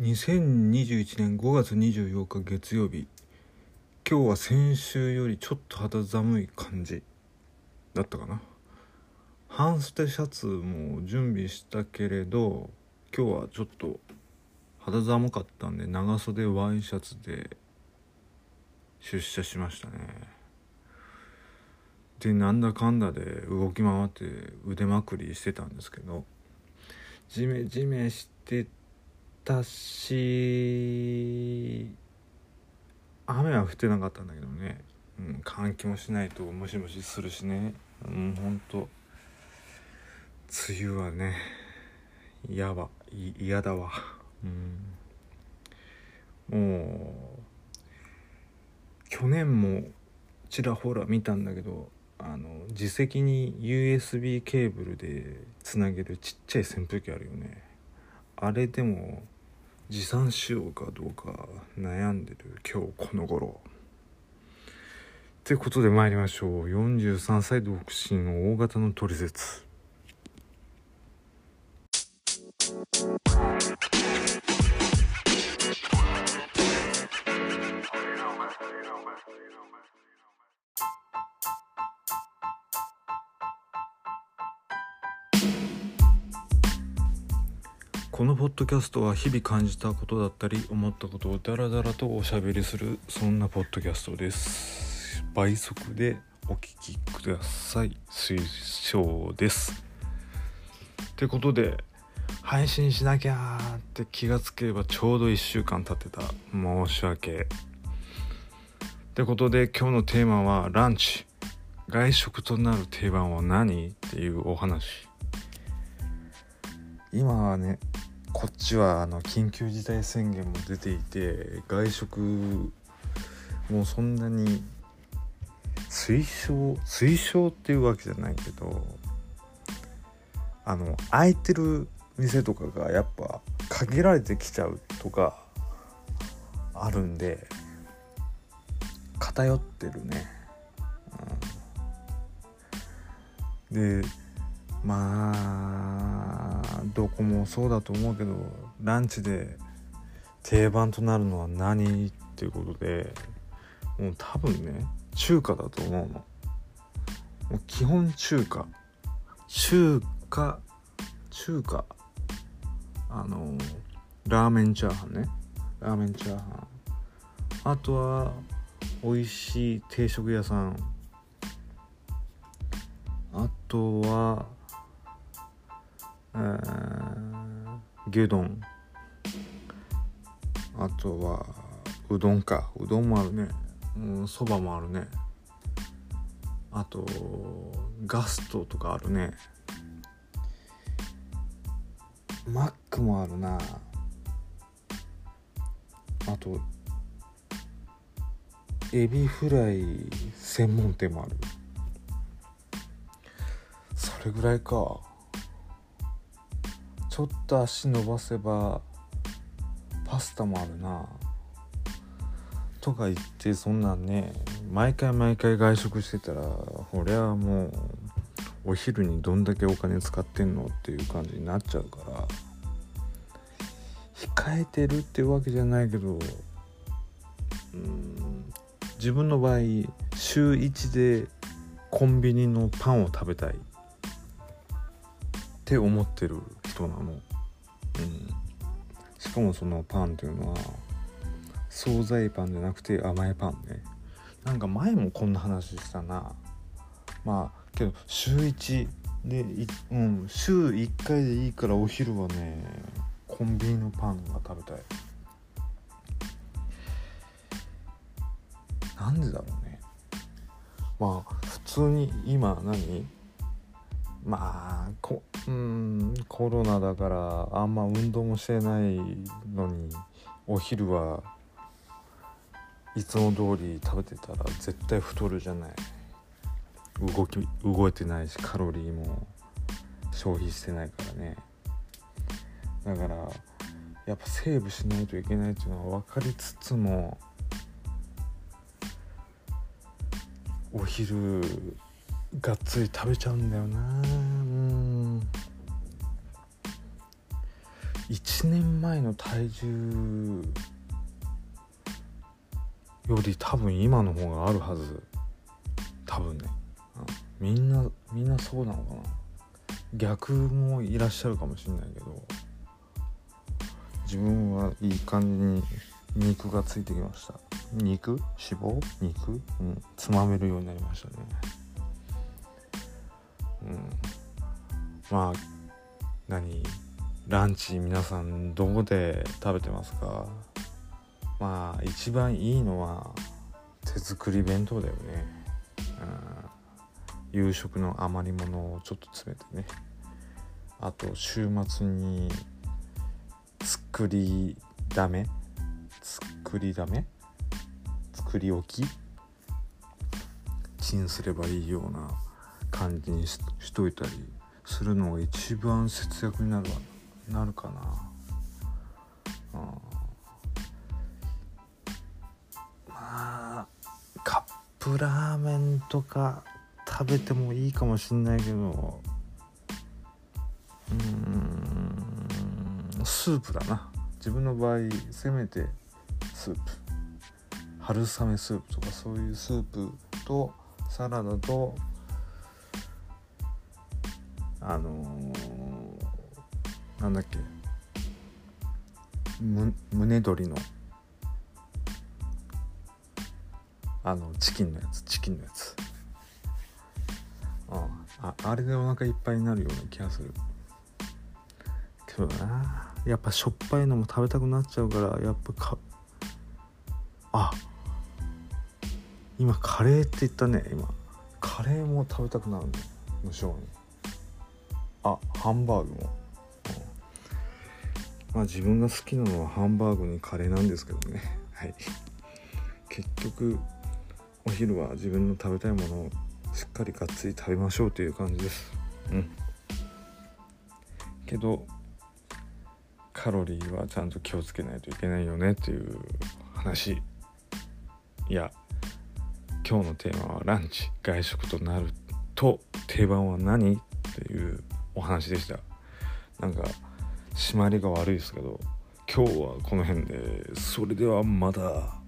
2021年5月24日月曜日。今日は先週よりちょっと肌寒い感じだったかな。半袖シャツも準備したけれど今日はちょっと肌寒かったんで長袖ワイシャツで出社しましたね。でなんだかんだで動き回って腕まくりしてたんですけどジメジメしてたし雨は降ってなかったんだけどね、うん、換気もしないとムシムシするしね。うんほんと。梅雨はね嫌は嫌だわ。うん。もう去年もちらほら見たんだけどあの自席に USB ケーブルでつなげるちっちゃい扇風機あるよね。あれでも持参しようかどうか悩んでる今日この頃。ってことで参りましょう。43歳独身大型のトリセツ。このポッドキャストは日々感じたことだったり思ったことをダラダラとおしゃべりするそんなポッドキャストです倍速でお聞きください。推奨です。ってことで配信しなきゃって気がつければちょうど1週間経ってた。申し訳。ってことで今日のテーマはランチ。外食となる定番は何？っていうお話。今はねこっちはあの緊急事態宣言も出ていて外食もそんなに推奨推奨っていうわけじゃないけどあの空いてる店とかがやっぱ限られてきちゃうとかあるんで偏ってるね、うん、でまあどこもそうだと思うけどランチで定番となるのは何っていうことでもう多分ね中華だと思うの。もう基本中華。中華中華。あのラーメンチャーハンね。ラーメンチャーハン。あとは美味しい定食屋さん。あとは、牛丼。あとはうどんか。うどんもあるね。そば、うん、もあるね。あとガストとかあるね。マックもあるな。あとエビフライ専門店もある。それぐらいか。ちょっと足伸ばせばパスタもあるな。とか言ってそんなんね毎回毎回外食してたらこれはもうお昼にどんだけお金使ってんのっていう感じになっちゃうから控えてるってわけじゃないけどうん自分の場合週1でコンビニのパンを食べたいって思ってる。人なの、うん、しかもそのパンっていうのは惣菜パンじゃなくて甘いパンね。なんか前もこんな話したな。まあけど週1でうん週1回でいいからお昼はねコンビニのパンが食べたい。なんでだろうね。まあ普通に今何？まあこうんコロナだからあんま運動もしてないのにお昼はいつも通り食べてたら絶対太るじゃない。動き動いてないしカロリーも消費してないからね。だからやっぱセーブしないといけないっていうのは分かりつつもお昼がっつり食べちゃうんだよな。1年前の体重より多分今の方があるはず。多分ね、うん、みんなみんなそうなのかな。逆もいらっしゃるかもしれないけど。自分はいい感じに肉がついてきました。肉？脂肪？肉、うん、つまめるようになりましたね。うん。まあ何？ランチ皆さんどこで食べてますか？まあ一番いいのは手作り弁当だよね、うん、夕食の余り物をちょっと詰めてね。あと週末に作りだめ？作りだめ？作り置き？チンすればいいような感じにしといたりするのが一番節約になるわね。なるかな。あまあカップラーメンとか食べてもいいかもしんないけど。うん。スープだな。自分の場合せめてスープ。春雨スープとかそういうスープとサラダとあのー、なんだっけ？む胸鶏の。あのチキンのやつ。チキンのやつ。あああれでお腹いっぱいになるような気がする。けどなやっぱしょっぱいのも食べたくなっちゃうからやっぱかあ今カレーって言ったね今。カレーも食べたくなるね無性に。あハンバーグも、まあ自分が好きなのはハンバーグにカレーなんですけどね。はい。結局お昼は自分の食べたいものをしっかりがっつり食べましょうという感じです。うん。けどカロリーはちゃんと気をつけないといけないよねっていう話。いや今日のテーマはランチ外食となると定番は何っていうお話でした。なんか締まりが悪いですけど今日はこの辺でそれではまた。